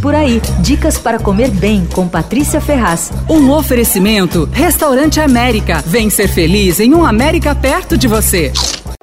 Por aí, dicas para comer bem com Patrícia Ferraz. Um oferecimento: Restaurante América. Vem ser feliz em um América perto de você.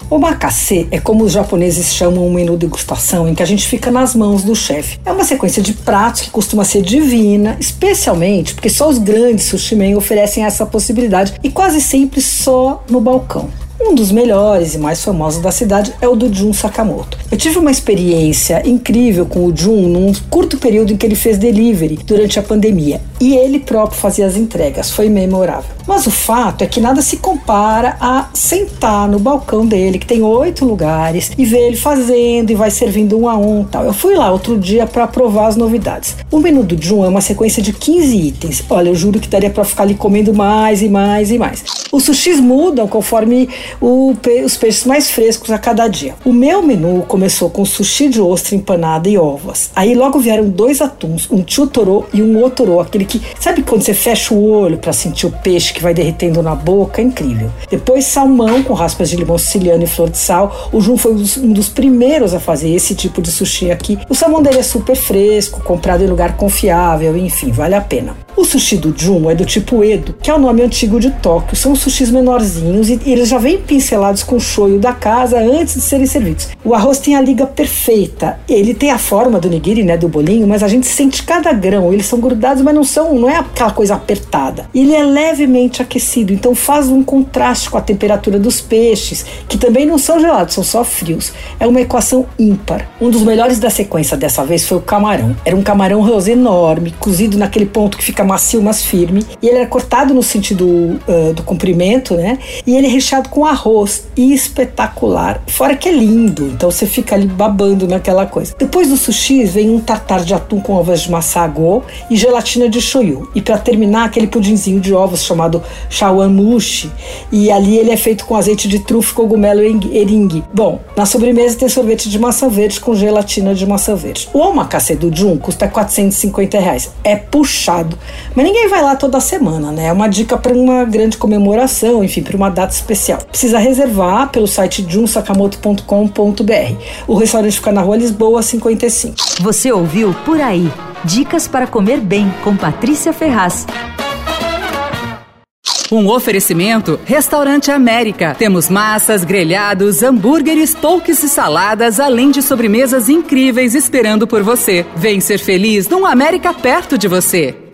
O makase é como os japoneses chamam um menu degustação em que a gente fica nas mãos do chefe. É uma sequência de pratos que costuma ser divina, especialmente porque só os grandes sushi men oferecem essa possibilidade e quase sempre só no balcão. Um dos melhores e mais famosos da cidade é o do Jun Sakamoto. Eu tive uma experiência incrível com o Jun num curto período em que ele fez delivery durante a pandemia e ele próprio fazia as entregas. Foi memorável. Mas o fato é que nada se compara a sentar no balcão dele, que tem oito lugares, e ver ele fazendo e vai servindo um a um tal. Eu fui lá outro dia para provar as novidades. O menu do Jun é uma sequência de 15 itens. Olha, eu juro que daria para ficar ali comendo mais e mais e mais. Os sushis mudam conforme o, os peixes mais frescos a cada dia. O meu menu começou com sushi de ostra empanada e ovas. Aí logo vieram dois atuns, um chutoro e um otoro, aquele que sabe quando você fecha o olho para sentir o peixe que vai derretendo na boca, incrível. Depois salmão com raspas de limão siciliano e flor de sal. O Jun foi um dos primeiros a fazer esse tipo de sushi aqui. O salmão dele é super fresco, comprado em lugar confiável, enfim, vale a pena. O sushi do Jun é do tipo Edo, que é o nome antigo de Tóquio. São sushis menorzinhos e eles já vêm pincelados com o shoyu da casa antes de serem servidos. O arroz tem a liga perfeita. Ele tem a forma do nigiri, né, do bolinho, mas a gente sente cada grão. Eles são grudados, mas não são, não é aquela coisa apertada. Ele é levemente aquecido, então faz um contraste com a temperatura dos peixes, que também não são gelados, são só frios. É uma equação ímpar. Um dos melhores da sequência dessa vez foi o camarão. Era um camarão rosé enorme, cozido naquele ponto que fica macio, mas firme. E ele era cortado no sentido uh, do comprimento, né? E ele é recheado com arroz espetacular. Fora que é lindo, então você fica ali babando naquela coisa. Depois do sushi vem um tartar de atum com ovas de massago e gelatina de shoyu. E para terminar, aquele pudinzinho de ovos chamado shawamushi. E ali ele é feito com azeite de trufa, cogumelo e eringue. Bom, na sobremesa tem sorvete de maçã verde com gelatina de maçã verde. O omakase do Jun custa 450 reais. É puxado, mas ninguém vai lá toda semana, né? É uma dica para uma grande comemoração, enfim, para uma data especial. Precisa reservar pelo site junsakamoto.com.br. O restaurante fica na rua Lisboa 55. Você ouviu Por Aí. Dicas para comer bem com Patrícia Ferraz. Um oferecimento Restaurante América. Temos massas, grelhados, hambúrgueres, polques e saladas, além de sobremesas incríveis esperando por você. Vem ser feliz num América perto de você.